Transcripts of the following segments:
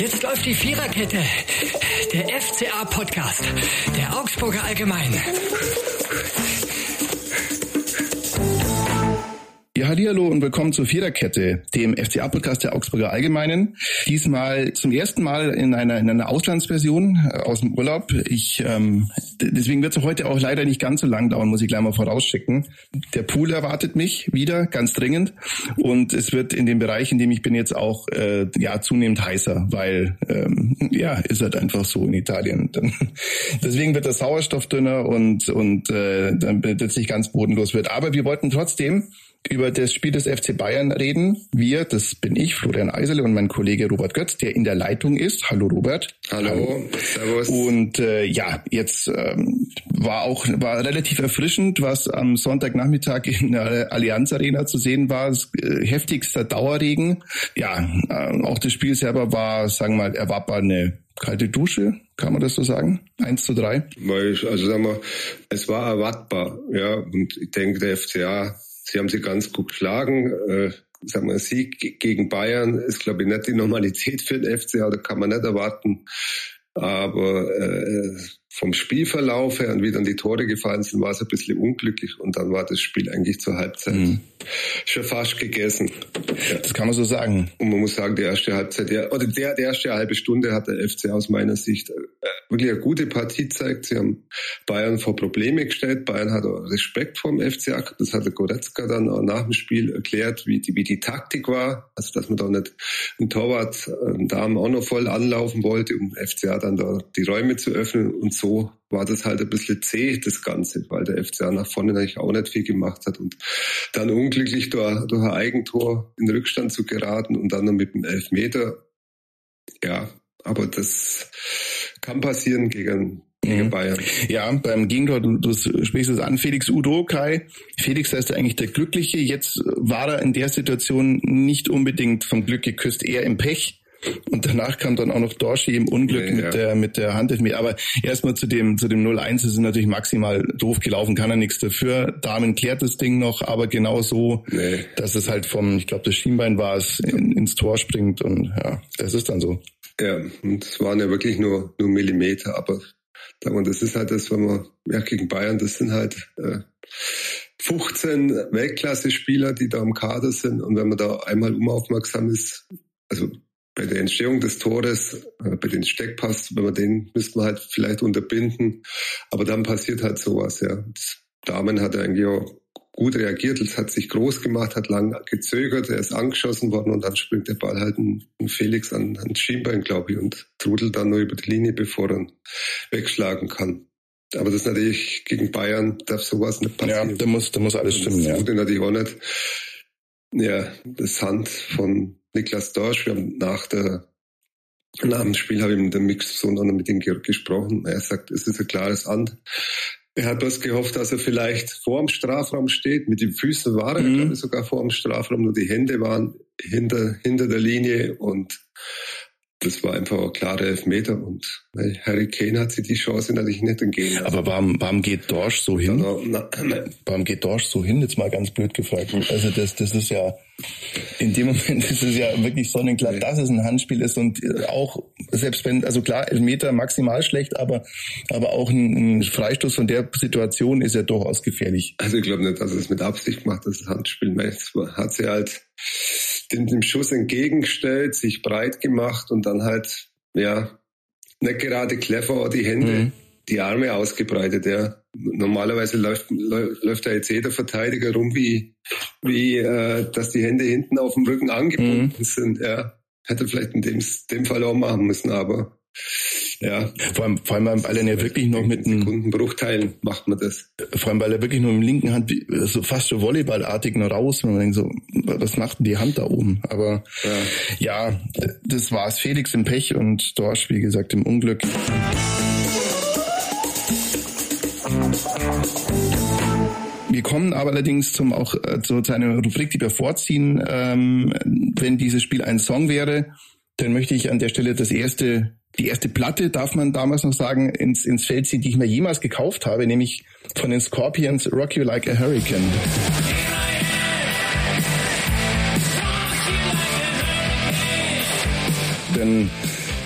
Jetzt läuft die Viererkette. Der FCA-Podcast. Der Augsburger Allgemein. Ja, hallo und willkommen zur Viererkette, dem FCA-Podcast der Augsburger Allgemeinen. Diesmal zum ersten Mal in einer, in einer Auslandsversion äh, aus dem Urlaub. Ich, ähm, deswegen wird es heute auch leider nicht ganz so lang dauern, muss ich gleich mal vorausschicken. Der Pool erwartet mich wieder, ganz dringend. Und es wird in dem Bereich, in dem ich bin, jetzt auch äh, ja zunehmend heißer, weil ähm, ja, ist halt einfach so in Italien. Dann, deswegen wird der Sauerstoff dünner und, und äh, dann plötzlich ganz bodenlos wird. Aber wir wollten trotzdem über das Spiel des FC Bayern reden. Wir, das bin ich, Florian Eisele und mein Kollege Robert Götz, der in der Leitung ist. Hallo Robert. Hallo. Hallo. Servus. Und äh, ja, jetzt ähm, war auch war relativ erfrischend, was am Sonntagnachmittag in der Allianz Arena zu sehen war. Äh, heftigster Dauerregen. Ja, äh, auch das Spiel selber war, sagen wir mal, erwartbar eine kalte Dusche, kann man das so sagen? Eins zu drei? Also sagen wir, es war erwartbar, ja. Und ich denke, der FCA Sie haben sie ganz gut geschlagen. Äh, sag mal, Sieg gegen Bayern ist, glaube ich, nicht die Normalität für den FCA, da kann man nicht erwarten. Aber äh, vom Spielverlauf her und wie dann die Tore gefallen sind, war es ein bisschen unglücklich und dann war das Spiel eigentlich zur Halbzeit mhm. schon fast gegessen. Ja. Das kann man so sagen. Und man muss sagen, die erste Halbzeit, der, oder der, die erste halbe Stunde hat der FC aus meiner Sicht wirklich eine gute Partie gezeigt. Sie haben Bayern vor Probleme gestellt. Bayern hat auch Respekt vor dem FCA. Das hat der Goretzka dann auch nach dem Spiel erklärt, wie die, wie die Taktik war. Also, dass man da nicht einen Torwart, einen Damen auch noch voll anlaufen wollte, um FCA dann da die Räume zu öffnen und so war das halt ein bisschen zäh, das Ganze, weil der FCA nach vorne eigentlich auch nicht viel gemacht hat und dann unglücklich durch, durch ein Eigentor in Rückstand zu geraten und dann noch mit dem Elfmeter. Ja, aber das kann passieren gegen mhm. Bayern. Ja, beim Gegentor, du, du sprichst es an, Felix Udo Kai. Felix ist eigentlich der Glückliche. Jetzt war er in der Situation nicht unbedingt vom Glück geküsst, eher im Pech. Und danach kam dann auch noch Dorschi im Unglück ja, mit ja. der mit der Hand. Aber erstmal zu dem zu dem 0-1 ist natürlich maximal doof gelaufen, kann er nichts dafür. Damen klärt das Ding noch, aber genau so, nee. dass es halt vom, ich glaube, das Schienbein war es, in, ins Tor springt und ja, das ist dann so. Ja, und es waren ja wirklich nur nur Millimeter, aber und das ist halt das, wenn man ja gegen Bayern, das sind halt äh, 15 Weltklasse-Spieler, die da im Kader sind. Und wenn man da einmal umaufmerksam ist, also bei der Entstehung des Tores, äh, bei den Steckpass, wenn man den müsste man halt vielleicht unterbinden. Aber dann passiert halt sowas, ja. Das Damen hat eigentlich auch gut reagiert, es hat sich groß gemacht, hat lang gezögert, er ist angeschossen worden und dann springt der Ball halt ein, Felix an, an Schienbein, glaube ich, und trudelt dann nur über die Linie, bevor er wegschlagen kann. Aber das ist natürlich gegen Bayern darf sowas nicht passieren. Ja, da muss, da muss alles stimmen, ja. Das natürlich auch nicht. Ja, das Hand von Niklas Dorsch. Wir haben nach der nach dem Spiel habe ich mit dem Mixsohn noch mit ihm gesprochen. Er sagt, es ist ein klares Hand. Er hat bloß gehofft, dass er vielleicht vor dem Strafraum steht. Mit den Füßen war er, mhm. glaube ich, sogar vor dem Strafraum, nur die Hände waren hinter, hinter der Linie und das war einfach ein klarer Elfmeter und Harry Kane hat sich die Chance natürlich nicht entgehen lassen. Aber warum, warum geht Dorsch so hin? Na, na, warum geht Dorsch so hin? Jetzt mal ganz blöd gefragt. Also das, das ist ja, in dem Moment ist es ja wirklich sonnenklar, dass es ein Handspiel ist und auch, selbst wenn, also klar, Elfmeter maximal schlecht, aber, aber auch ein, ein Freistoß von der Situation ist ja durchaus gefährlich. Also ich glaube nicht, dass es mit Absicht macht, das Handspiel. Hat sie halt dem, dem Schuss entgegengestellt, sich breit gemacht und dann halt, ja, nicht gerade clever die Hände, mhm. die Arme ausgebreitet, ja. Normalerweise läuft, läuft da jetzt jeder Verteidiger rum, wie, wie äh, dass die Hände hinten auf dem Rücken angebunden mhm. sind, ja. Hätte vielleicht in dem, dem Fall auch machen müssen, aber ja. Vor allem, vor allem weil er ja wirklich noch mit einem Sekundenbruchteilen macht man das. Vor allem, weil er wirklich nur im linken Hand so fast so Volleyballartig noch raus, wenn man denkt so, was macht denn die Hand da oben? Aber ja, ja das war's. Felix im Pech und Dorsch, wie gesagt, im Unglück. Wir kommen aber allerdings zum auch äh, zu, zu einer Rubrik, die wir vorziehen. Ähm, wenn dieses Spiel ein Song wäre, dann möchte ich an der Stelle das erste die erste Platte, darf man damals noch sagen, ins, ins Feld ziehen, die ich mir jemals gekauft habe, nämlich von den Scorpions Rock You Like a Hurricane. Denn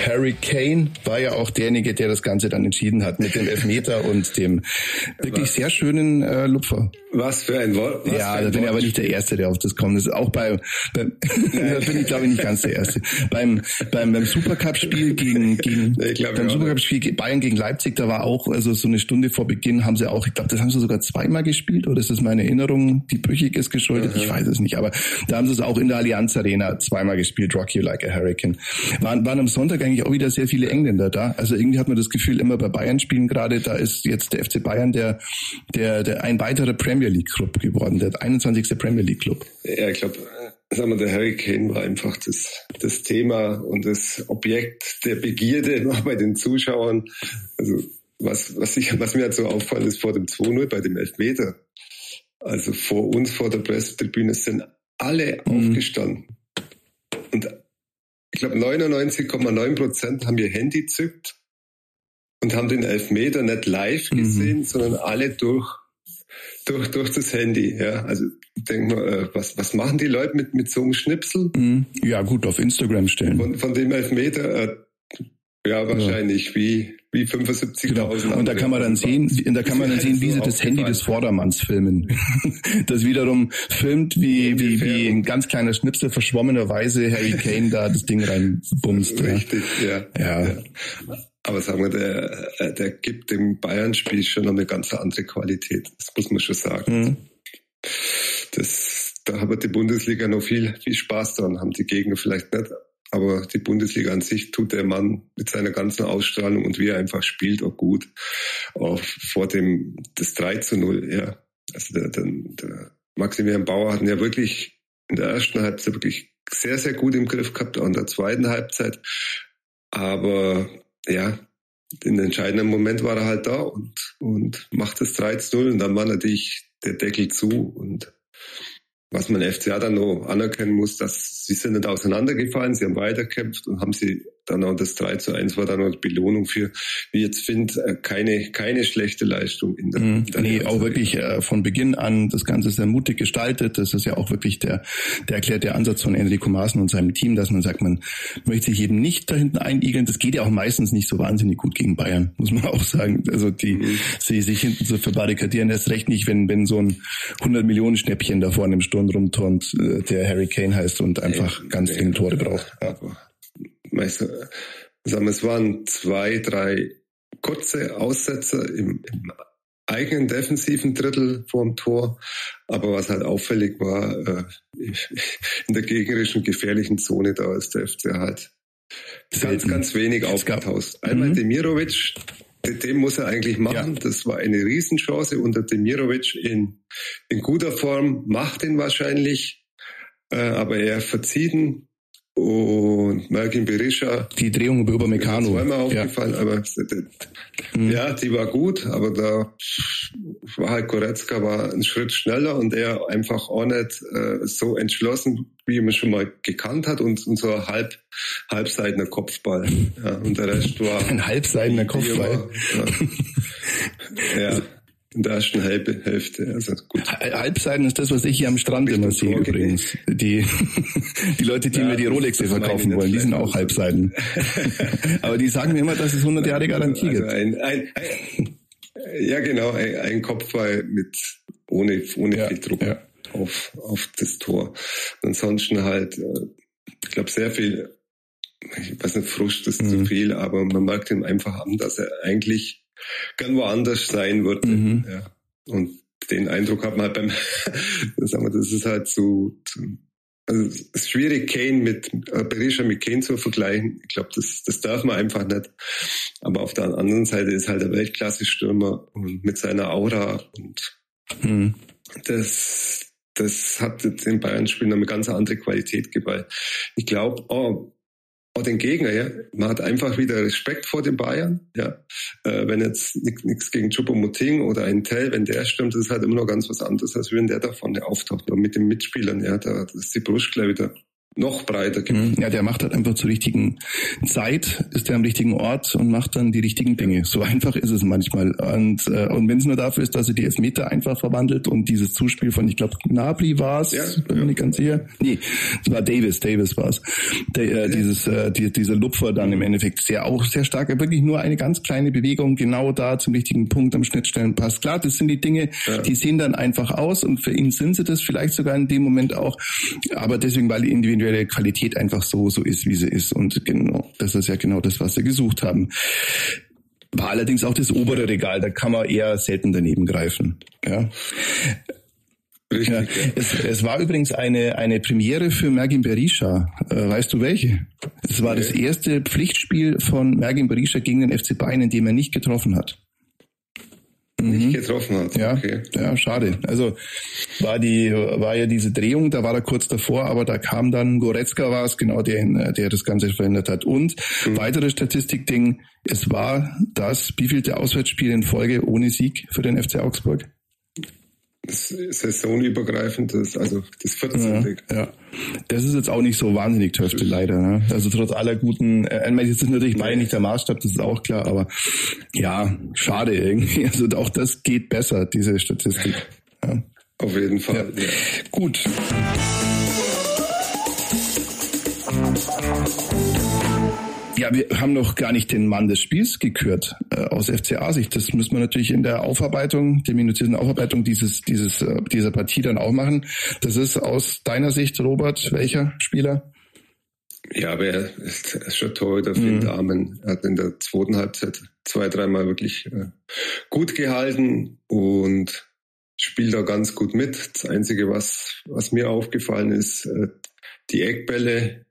Harry Kane war ja auch derjenige, der das Ganze dann entschieden hat mit dem Elfmeter und dem wirklich sehr schönen äh, Lupfer. Was für ein Wort. ja, da bin ich aber nicht der Erste, der auf das kommt. Das ist auch bei, bei da bin ich glaube ich nicht ganz der Erste. beim beim, beim Supercup-Spiel gegen, gegen beim Supercup-Spiel Bayern gegen Leipzig, da war auch also so eine Stunde vor Beginn haben sie auch, ich glaube, das haben sie sogar zweimal gespielt oder ist das meine Erinnerung, die brüchig ist geschuldet? Mhm. Ich weiß es nicht, aber da haben sie es auch in der Allianz Arena zweimal gespielt, Rock You Like a Hurricane. Waren, waren am Sonntag eigentlich auch wieder sehr viele Engländer da. Also irgendwie hat man das Gefühl, immer bei Bayern spielen gerade, da ist jetzt der FC Bayern der, der, der ein weiterer Premier League Club geworden, der 21. Premier League Club. Ja, ich glaube, sagen wir, der Hurricane war einfach das, das Thema und das Objekt der Begierde bei den Zuschauern. Also was, was, ich, was mir halt so auffällt, ist vor dem 2-0 bei dem Elfmeter. Also vor uns, vor der Pressetribüne sind alle mhm. aufgestanden. Und ich glaube 99,9 Prozent haben ihr Handy zückt und haben den Elfmeter nicht live mhm. gesehen, mhm. sondern alle durch durch, durch das Handy. Ja, also denk mal, äh, was, was machen die Leute mit, mit so einem Schnipsel? Mhm. Ja, gut, auf Instagram stellen. Von, von dem Elfmeter, äh, ja, wahrscheinlich ja. wie, wie 75.000. Genau. Und da kann man dann sehen, da kann man dann sehen, wie sie das Handy des Vordermanns filmen. das wiederum filmt, wie, wie, wie ein ganz kleiner Schnipsel verschwommenerweise Harry Kane da das Ding reinbumst. Richtig, ja. ja. ja. Aber sagen wir, der, äh, der gibt dem Bayern-Spiel schon noch eine ganz andere Qualität. Das muss man schon sagen. Mhm. Das, da hat die Bundesliga noch viel, viel Spaß dran, haben die Gegner vielleicht nicht. Aber die Bundesliga an sich tut der Mann mit seiner ganzen Ausstrahlung und wie er einfach spielt auch gut. Auch vor dem, das 3 zu 0, ja. Also der, der, der Maximilian Bauer hat ihn ja wirklich in der ersten Halbzeit wirklich sehr, sehr gut im Griff gehabt, auch in der zweiten Halbzeit. Aber ja, den entscheidenden Moment war er halt da und, und macht das 3 0 und dann war natürlich der Deckel zu und was man FCA dann noch anerkennen muss, dass sie sind nicht auseinandergefallen, sie haben weiterkämpft und haben sie dann auch das 3 zu 1 war dann auch Belohnung für, wie jetzt finde, äh, keine, keine schlechte Leistung in der, der Nee, auch wirklich äh, von Beginn an das Ganze sehr mutig gestaltet. Das ist ja auch wirklich der, der erklärte Ansatz von Enrico Maaßen und seinem Team, dass man sagt, man möchte sich eben nicht da hinten einigeln. Das geht ja auch meistens nicht so wahnsinnig gut gegen Bayern, muss man auch sagen. Also die, mhm. sie sich hinten zu verbarrikadieren, erst recht nicht, wenn, wenn so ein 100 Millionen Schnäppchen da vorne im Sturm rumturnt, äh, der Harry Kane heißt und einfach nee, ganz dringend Tore braucht. Ja sagen wir, es waren zwei, drei kurze Aussetzer im, im eigenen defensiven Drittel vorm Tor. Aber was halt auffällig war, äh, in der gegnerischen gefährlichen Zone, da ist der FC halt ganz, ganz wenig aufgetaucht. Einmal mhm. Demirovic, dem muss er eigentlich machen. Ja. Das war eine Riesenchance unter Demirovic in, in guter Form, macht ihn wahrscheinlich, äh, aber er verziehen und Malkin Berisha. Die Drehung über Upamecano. Zweimal aufgefallen, ja. aber mhm. ja, die war gut, aber da war halt Goretzka war ein Schritt schneller und er einfach auch nicht äh, so entschlossen, wie man schon mal gekannt hat und, und so halb halbseitener Kopfball. Ja, und der Rest war ein halbseitener Kopfball. ja. ja in der ersten Hälfte. Also gut. Halbseiten ist das, was ich hier am Strand immer sehe übrigens. Die, die Leute, die ja, mir die Rolex verkaufen wollen, die sind auch Halbseiten. Aber die sagen mir immer, dass es 100 Jahre Garantie also gibt. Ein, ein, ein, ja, genau, ein, ein Kopfball mit ohne, ohne ja, viel Druck ja. auf, auf das Tor. ansonsten halt, äh, ich glaube, sehr viel, ich weiß nicht, Frust ist mhm. zu viel, aber man merkt ihm einfach an, dass er eigentlich gern woanders sein würde. Mhm. Ja. Und den Eindruck hat man halt beim, sagen wir, das ist halt so, also es ist schwierig, Kane mit äh, Berisha mit Kane zu vergleichen. Ich glaube, das, das darf man einfach nicht. Aber auf der anderen Seite ist halt der Weltklasse-Stürmer und mit seiner Aura und mhm. das, das hat den Bayern-Spielen eine ganz andere Qualität geballt. Ich glaube, oh, den Gegner, ja. Man hat einfach wieder Respekt vor den Bayern, ja. Äh, wenn jetzt nichts gegen Choupo-Moting oder ein Tell, wenn der stimmt, ist halt immer noch ganz was anderes, als wenn der da vorne auftaucht. Und mit den Mitspielern, ja, da ist die Brust gleich wieder noch breiter gibt. Mhm. Ja, der macht halt einfach zur richtigen Zeit, ist er am richtigen Ort und macht dann die richtigen Dinge. So einfach ist es manchmal. Und, äh, und wenn es nur dafür ist, dass er die Elfmeter einfach verwandelt und dieses Zuspiel von, ich glaube, Gnabry war es, ja, bin mir nicht ganz sicher. Nee, es war Davis, Davis war es. Äh, dieses, äh, die, dieser Lupfer dann im Endeffekt sehr auch sehr stark, wirklich nur eine ganz kleine Bewegung genau da zum richtigen Punkt am Schnittstellen passt. Klar, das sind die Dinge, ja. die sehen dann einfach aus und für ihn sind sie das vielleicht sogar in dem Moment auch, aber deswegen, weil die individuelle Qualität einfach so, so ist, wie sie ist und genau, das ist ja genau das, was sie gesucht haben. War allerdings auch das obere Regal, da kann man eher selten daneben greifen. Ja. Richtig, ja. Es, es, war übrigens eine, eine Premiere für Mergin Berisha. Äh, weißt du welche? Es war okay. das erste Pflichtspiel von Mergin Berisha gegen den FC Bayern, in dem er nicht getroffen hat nicht mhm. getroffen hat. Ja, okay. ja, schade. Also war die war ja diese Drehung, da war er kurz davor, aber da kam dann Goretzka war es genau der, der das Ganze verändert hat. Und mhm. weitere Statistikding: Es war das wievielte Auswärtsspiel in Folge ohne Sieg für den FC Augsburg? Saisonübergreifend ist, also das 14. Ja, ja, Das ist jetzt auch nicht so wahnsinnig töfte, leider. Ne? Also trotz aller guten, äh, jetzt ist natürlich Bayern nicht der Maßstab, das ist auch klar, aber ja, schade irgendwie. Also auch das geht besser, diese Statistik. Ja. Auf jeden Fall. Ja. Gut. Ja, wir haben noch gar nicht den Mann des Spiels gekürt äh, aus FCA-Sicht. Das müssen wir natürlich in der Aufarbeitung, der minutierten Aufarbeitung dieses, dieses, äh, dieser Partie dann auch machen. Das ist aus deiner Sicht, Robert, welcher Spieler? Ja, aber er ist, ist schon toll, der mhm. Damen. Er hat in der zweiten Halbzeit zwei, dreimal wirklich äh, gut gehalten und spielt da ganz gut mit. Das Einzige, was, was mir aufgefallen ist, äh, die Eckbälle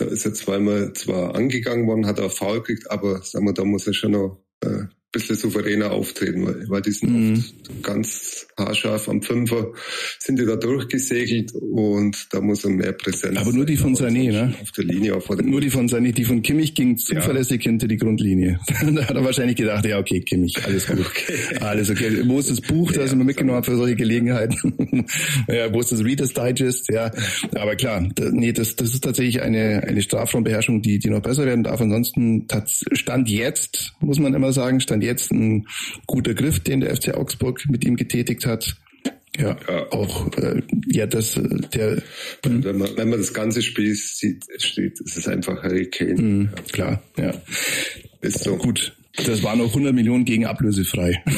da ist er zweimal zwar angegangen worden, hat er faul gekriegt, aber sagen wir, da muss er schon noch äh, bisschen souveräner auftreten, weil, weil die sind mhm. oft ganz haarscharf am Fünfer, sind die da durchgesegelt und da muss er mehr Präsenz Aber nur die von Sané, ne? Auf der Linie. Auf der nur die von Sané, die von Kimmich ging zuverlässig ja. hinter die Grundlinie. da hat er wahrscheinlich gedacht, ja okay, Kimmich, alles gut. Okay. Alles okay. Wo ist das Buch, das ja, immer mitgenommen hat für solche Gelegenheiten? ja, wo ist das Reader's Digest? Ja, aber klar, nee, das, das ist tatsächlich eine, eine Strafraumbeherrschung, die, die noch besser werden darf. Ansonsten Stand jetzt, muss man immer sagen, Stand jetzt ein guter Griff, den der FC Augsburg mit ihm getätigt hat. Ja, ja. auch äh, ja, das äh, der wenn, wenn, man wenn man das ganze Spiel sieht, steht, es ist einfach Harry Kane. Mhm, klar, ja. Ist so gut. Das war noch 100 Millionen gegen ablösefrei.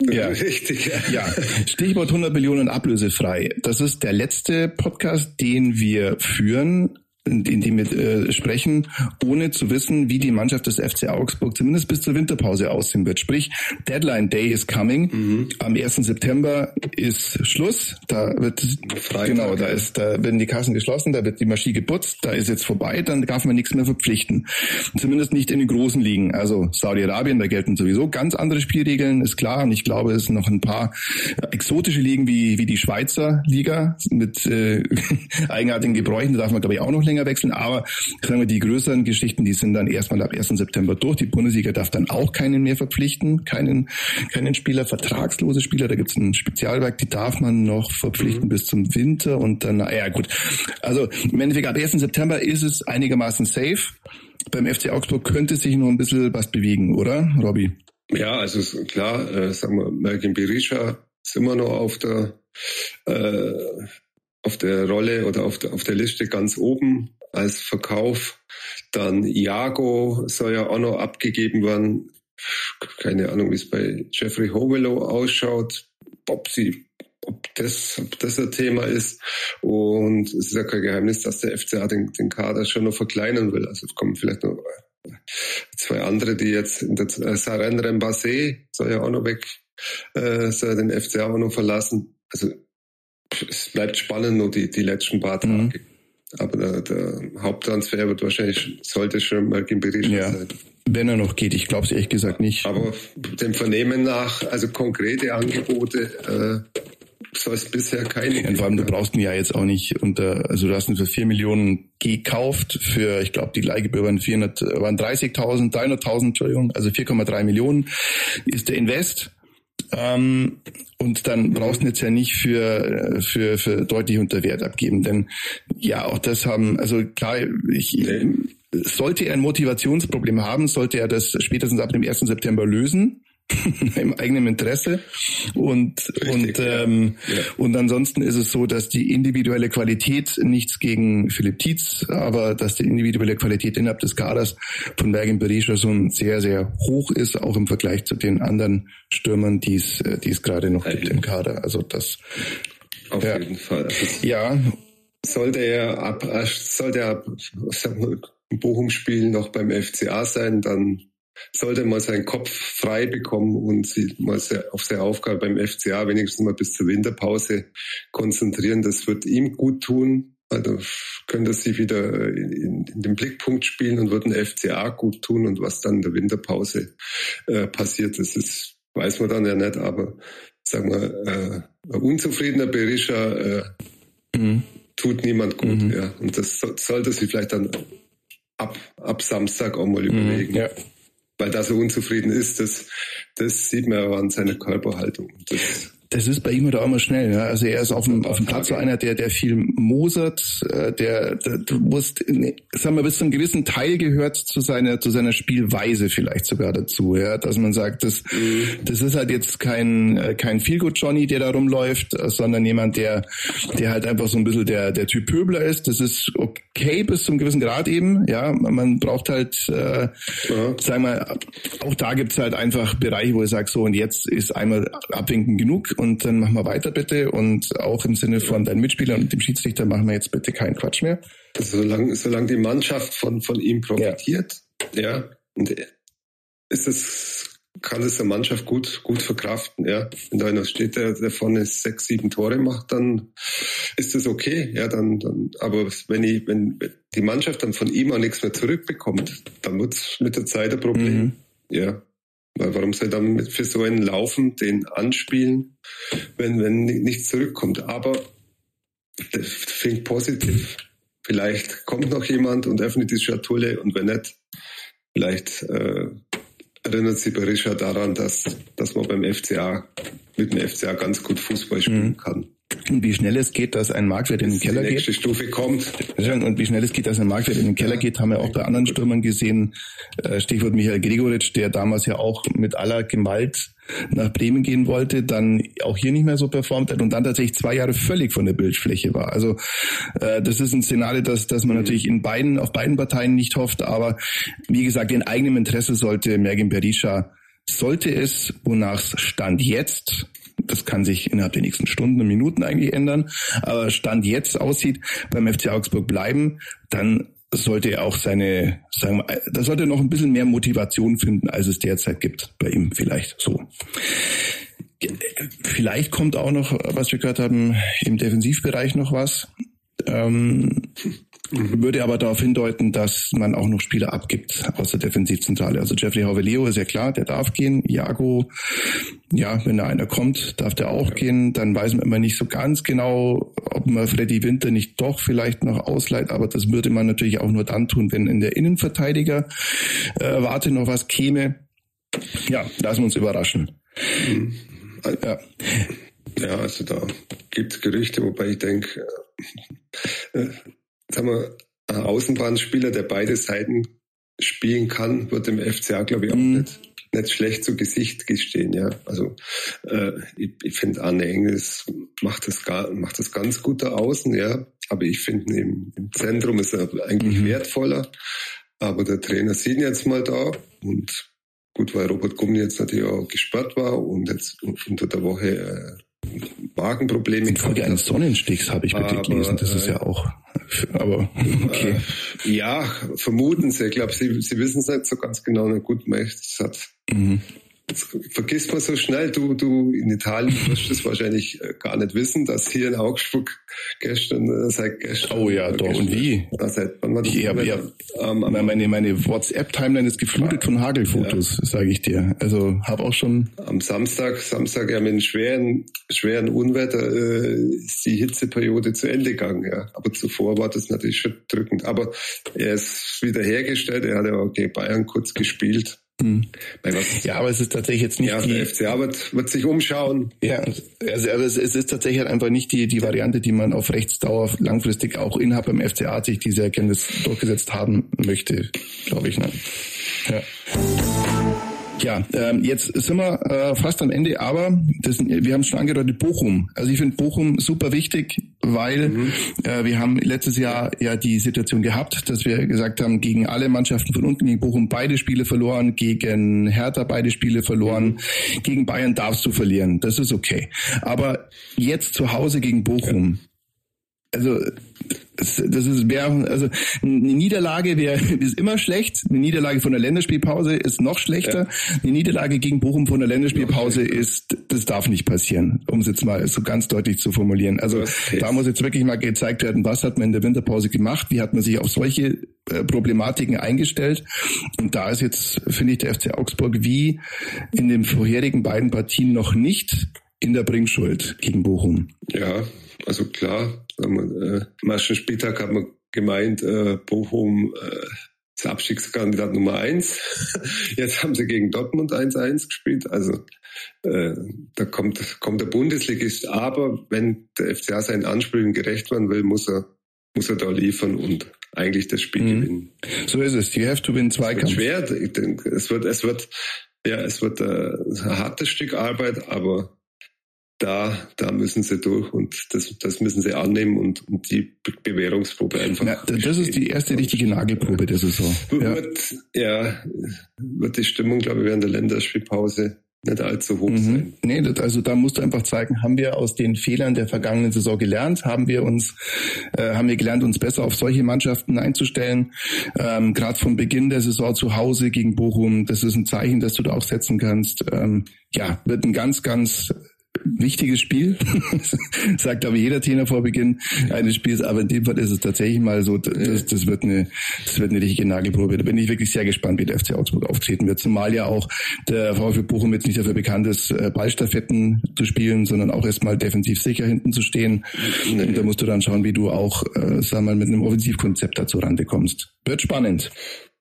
Ja. Richtig. Ja. ja. Stichwort 100 Millionen ablösefrei. Das ist der letzte Podcast, den wir führen in, in dem wir äh, sprechen, ohne zu wissen, wie die Mannschaft des FC Augsburg zumindest bis zur Winterpause aussehen wird. Sprich, Deadline Day is coming. Mhm. Am 1. September ist Schluss. Da wird Freitag, genau, da ist, da werden die Kassen geschlossen, da wird die Maschine geputzt, da ist jetzt vorbei, dann darf man nichts mehr verpflichten. Zumindest nicht in den großen Ligen. Also Saudi-Arabien, da gelten sowieso ganz andere Spielregeln, ist klar. Und ich glaube, es sind noch ein paar exotische Ligen wie, wie die Schweizer Liga mit äh, eigenartigen Gebräuchen, da darf man, glaube ich, auch noch länger Trainer wechseln, aber sagen wir, die größeren Geschichten, die sind dann erstmal ab 1. September durch. Die Bundesliga darf dann auch keinen mehr verpflichten, keinen, keinen Spieler, vertragslose Spieler, da gibt es ein Spezialwerk, die darf man noch verpflichten mhm. bis zum Winter und dann, naja gut. Also im Endeffekt ab 1. September ist es einigermaßen safe. Beim FC Augsburg könnte sich noch ein bisschen was bewegen, oder, Robby? Ja, also klar, äh, sagen wir, Merkin Berisha ist immer noch auf der äh, auf der Rolle oder auf der, auf der Liste ganz oben als Verkauf. Dann Iago soll ja auch noch abgegeben werden. Keine Ahnung, wie es bei Jeffrey Hovelow ausschaut. Ob sie ob das, ob das ein Thema ist. Und es ist ja kein Geheimnis, dass der FCA den, den Kader schon noch verkleinern will. Also kommen vielleicht noch zwei andere, die jetzt in der äh, Saren Rembassé soll ja auch noch weg, äh, soll den FCA auch noch verlassen. Also es bleibt spannend, nur die, die letzten paar Tage. Mhm. Aber der, der, Haupttransfer wird wahrscheinlich, sollte schon mal im Bericht ja. sein. Wenn er noch geht, ich glaube es ehrlich gesagt nicht. Aber dem Vernehmen nach, also konkrete Angebote, äh, soll es bisher keine geben. Vor allem, du brauchst ihn ja jetzt auch nicht unter, also du hast ihn für 4 Millionen gekauft, für, ich glaube, die Leihgebühr waren 400, waren 30.000, 300.000, Entschuldigung, also 4,3 Millionen ist der Invest Ähm, und dann brauchst du jetzt ja nicht für, für, für deutlich unter Wert abgeben. Denn ja, auch das haben, also klar, ich, nee. sollte er ein Motivationsproblem haben, sollte er das spätestens ab dem 1. September lösen. im eigenen Interesse und Richtig, und ähm, ja. und ansonsten ist es so, dass die individuelle Qualität nichts gegen Philipp Tietz, aber dass die individuelle Qualität innerhalb des Kaders von Bergen Berisha schon sehr sehr hoch ist, auch im Vergleich zu den anderen Stürmern, die es äh, die es gerade noch gibt im Kader. Also das auf ja. jeden Fall. Also ja. Sollte er ab sollte er ab Bochum spielen noch beim FCA sein, dann sollte mal seinen Kopf frei bekommen und sich mal auf seine Aufgabe beim FCA wenigstens mal bis zur Winterpause konzentrieren. Das wird ihm gut tun. Also könnte sie wieder in, in den Blickpunkt spielen und wird den FCA gut tun und was dann in der Winterpause äh, passiert, das ist, weiß man dann ja nicht, aber sagen wir, äh, ein unzufriedener Berischer äh, mhm. tut niemand gut, mhm. ja. Und das so, sollte sie vielleicht dann ab, ab Samstag auch mal mhm. überlegen. Ja weil da so unzufrieden ist, das, das sieht man aber an seiner Körperhaltung. Das, das ist bei ihm oder auch immer schnell. Ja? Also er ist auf dem, auf dem Platz so einer, der, der viel mosert, äh, der, der du musst, sagen wir, bis zu einem gewissen Teil gehört zu seiner, zu seiner Spielweise vielleicht sogar dazu, ja, dass man sagt, das, mhm. das ist halt jetzt kein, äh, kein Feelgood Johnny, der da rumläuft, sondern jemand, der, der halt einfach so ein bisschen der, der Typ Pöbler ist. Das ist okay bis zum gewissen Grad eben, ja. Man braucht halt, äh, ja. sagen wir, auch da gibt's halt einfach Bereiche, wo ich sage, so und jetzt ist einmal abwinken genug und dann machen wir weiter bitte und auch im Sinne von deinen Mitspielern und dem Schiedsrichter machen wir jetzt bitte keinen Quatsch mehr. Solange, solange die Mannschaft von, von ihm profitiert, ja, ja und ist es, kann es der Mannschaft gut, gut verkraften, ja. Wenn da einer steht, der, der vorne sechs, sieben Tore macht, dann ist das okay, ja, dann, dann, aber wenn ich, wenn die Mannschaft dann von ihm auch nichts mehr zurückbekommt, dann wird es mit der Zeit ein Problem, mhm. ja. Weil warum soll dann für so einen Laufen den anspielen, wenn, wenn nichts zurückkommt? Aber das fängt positiv. Vielleicht kommt noch jemand und öffnet die Schatulle und wenn nicht, vielleicht äh, erinnert sich Berisha daran, dass, dass man beim FCA mit dem FCA ganz gut Fußball spielen mhm. kann. Wie schnell es geht, dass ein Marktwert in den Keller die nächste geht. Stufe kommt. Und wie schnell es geht, dass ein Marktwert in den Keller geht, haben wir auch bei anderen Stürmern gesehen. Äh, Stichwort Michael Gregoritsch, der damals ja auch mit aller Gewalt nach Bremen gehen wollte, dann auch hier nicht mehr so performt hat und dann tatsächlich zwei Jahre völlig von der Bildfläche war. Also äh, das ist ein Szenario, das, das man natürlich in beiden, auf beiden Parteien nicht hofft, aber wie gesagt, in eigenem Interesse sollte Mergin Berisha sollte es, wonach es Stand jetzt das kann sich innerhalb der nächsten Stunden und Minuten eigentlich ändern. Aber Stand jetzt aussieht, beim FC Augsburg bleiben, dann sollte er auch seine, sagen wir, da sollte er noch ein bisschen mehr Motivation finden, als es derzeit gibt bei ihm vielleicht so. Vielleicht kommt auch noch, was wir gehört haben, im Defensivbereich noch was. Ähm. Würde aber darauf hindeuten, dass man auch noch Spieler abgibt aus der Defensivzentrale. Also Jeffrey Hauveleo ist ja klar, der darf gehen. Iago, ja, wenn da einer kommt, darf der auch gehen. Dann weiß man immer nicht so ganz genau, ob man Freddy Winter nicht doch vielleicht noch ausleiht. Aber das würde man natürlich auch nur dann tun, wenn in der Innenverteidiger äh, Warte noch was käme. Ja, lassen wir uns überraschen. Mhm. Ja. ja, also da gibt es Gerüchte, wobei ich denke, äh, sagen wir, ein Außenbahnspieler, der beide Seiten spielen kann, wird dem FCA, glaube ich, auch mhm. nicht, nicht schlecht zu Gesicht gestehen. Ja, also äh, ich, ich finde Arne Engels macht das gar, macht das ganz gut da außen, ja. Aber ich finde im, im, Zentrum ist er eigentlich mhm. wertvoller. Aber der Trainer sieht ihn jetzt mal da und gut, weil Robert Gummi jetzt natürlich auch gesperrt war und jetzt unter der Woche äh, Magenprobleme. Infolge eines Sonnenstichs habe ich bitte gelesen. Das ist ja äh, auch aber okay. Äh, ja, vermuten sie. Ich glaube, sie, sie wissen es nicht so ganz genau. Na gut, es hat mhm. Das vergisst man so schnell. Du, du in Italien wirst es wahrscheinlich äh, gar nicht wissen, dass hier in Augsburg gestern, äh, seit gestern. Oh ja, doch. Und wie? seit wann war das? Ich hab, ja, ähm, meine, meine WhatsApp-Timeline ist geflutet von Hagelfotos, ja. sage ich dir. Also habe auch schon. Am Samstag, Samstag ja mit einem schweren, schweren Unwetter äh, ist die Hitzeperiode zu Ende gegangen. Ja. Aber zuvor war das natürlich schon drückend. Aber er ist wieder hergestellt. Er hat ja auch gegen Bayern kurz gespielt Hm. Ja, aber es ist tatsächlich jetzt nicht ja, die... Der FCA wird, wird sich umschauen. Ja, also, aber es, es ist tatsächlich halt einfach nicht die, die Variante, die man auf Rechtsdauer langfristig auch innerhalb beim FCA sich diese Erkenntnis durchgesetzt haben möchte, glaube ich. Ne? Ja. Ja, ähm, jetzt sind wir äh, fast am Ende, aber das, wir haben es schon angedeutet, Bochum. Also ich finde Bochum super wichtig, weil mhm. äh, wir haben letztes Jahr ja die Situation gehabt, dass wir gesagt haben, gegen alle Mannschaften von unten gegen Bochum beide Spiele verloren, gegen Hertha beide Spiele verloren, mhm. gegen Bayern darfst du verlieren. Das ist okay. Aber jetzt zu Hause gegen Bochum, also das ist wär, also eine Niederlage wäre ist immer schlecht. Eine Niederlage von der Länderspielpause ist noch schlechter. Ja. Eine Niederlage gegen Bochum von der Länderspielpause ist, das darf nicht passieren, um es jetzt mal so ganz deutlich zu formulieren. Also okay. da muss jetzt wirklich mal gezeigt werden, was hat man in der Winterpause gemacht, wie hat man sich auf solche äh, Problematiken eingestellt. Und da ist jetzt, finde ich, der FC Augsburg wie in den vorherigen beiden Partien noch nicht in der Bringschuld gegen Bochum. Ja, also klar, am ersten Spieltag hat man gemeint, äh, Bochum äh, ist Abstiegskandidat Nummer eins. Jetzt haben sie gegen Dortmund 1-1 gespielt. Also äh, da kommt, kommt der Bundesligist. Aber wenn der FCA seinen Ansprüchen gerecht werden will, muss er, muss er da liefern und eigentlich das Spiel mhm. gewinnen. So ist es. You have to win Zweikampf. Es wird schwer. Ich denke, es wird, es wird, ja, es wird äh, ein hartes Stück Arbeit, aber da, da müssen sie durch und das, das müssen sie annehmen und, und die Bewährungsprobe einfach. Na, das ist die erste richtige Nagelprobe der Saison. Ja. Wird, ja, wird die Stimmung, glaube ich, während der Länderspielpause nicht allzu hoch mhm. sein. Nee, das, also da musst du einfach zeigen, haben wir aus den Fehlern der vergangenen Saison gelernt, haben wir uns, äh, haben wir gelernt, uns besser auf solche Mannschaften einzustellen. Ähm, Gerade vom Beginn der Saison zu Hause gegen Bochum, das ist ein Zeichen, dass du da auch setzen kannst. Ähm, ja, wird ein ganz, ganz wichtiges Spiel, sagt aber jeder Trainer vor Beginn eines Spiels, aber in dem Fall ist es tatsächlich mal so, das, das wird eine, das wird eine richtige Nagelprobe. Da bin ich wirklich sehr gespannt, wie der FC Augsburg auftreten wird, zumal ja auch der VfB Bochum jetzt nicht dafür bekannt ist, äh, Ballstaffetten zu spielen, sondern auch erstmal defensiv sicher hinten zu stehen. Nee. Und da musst du dann schauen, wie du auch, äh, sag mal, mit einem Offensivkonzept dazu Rande kommst. Wird spannend.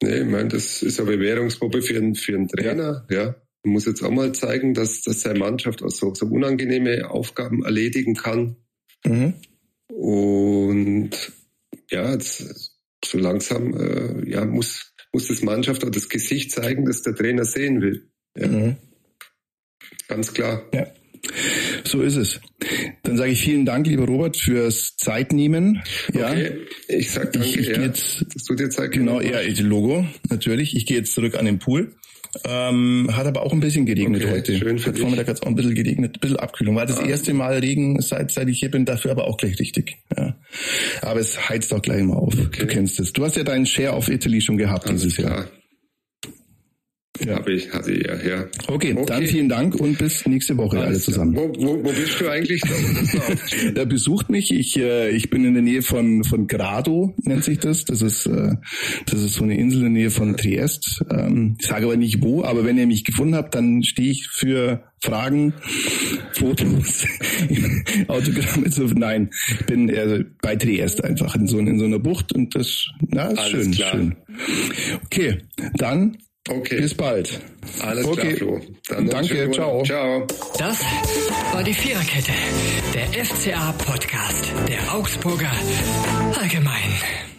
Nee, ich meine, das ist eine Bewährungsprobe für einen, für einen Trainer, ja. ja muss jetzt auch mal zeigen, dass, dass seine Mannschaft auch so, so unangenehme Aufgaben erledigen kann. Mhm. Und ja, jetzt, so langsam äh, ja, muss, muss das Mannschaft auch das Gesicht zeigen, das der Trainer sehen will. Ja. Mhm. Ganz klar. Ja. So ist es. Dann sage ich vielen Dank, lieber Robert, fürs Zeitnehmen. Ja. Okay, ich sag danke, ich, ich ja, jetzt, dass du dir Zeit Genau, ja, Logo, natürlich. Ich gehe jetzt zurück an den Pool. Ähm, hat aber auch ein bisschen geregnet okay, heute. Schön für Vormittag hat es auch ein bisschen geregnet, ein bisschen Abkühlung. War das ah. erste Mal Regen, seit, seit ich hier bin, dafür aber auch gleich richtig. Ja. Aber es heizt auch gleich mal auf. Okay. Du kennst es. Du hast ja deinen Share of Italy schon gehabt Alles dieses klar. Jahr. Ja. Habe ich, hatte ich ja, ja. Okay, okay, dann vielen Dank und bis nächste Woche Alles alle zusammen. Wo, wo, wo bist du eigentlich? da besucht mich. Ich, äh, ich bin in der Nähe von, von Grado, nennt sich das. Das ist, äh, das ist so eine Insel in der Nähe von Triest. Ähm, ich sage aber nicht wo, aber wenn ihr mich gefunden habt, dann stehe ich für Fragen, Fotos, Autogramme zu. Nein, ich bin äh, bei Triest einfach in so, in so einer Bucht und das, na, ist Alles schön, klar. schön. Okay, dann Okay. Bis bald. Alles okay. klar, Flo. Dann Danke, ciao. Ciao. Das war die Viererkette, der FCA-Podcast der Augsburger Allgemein.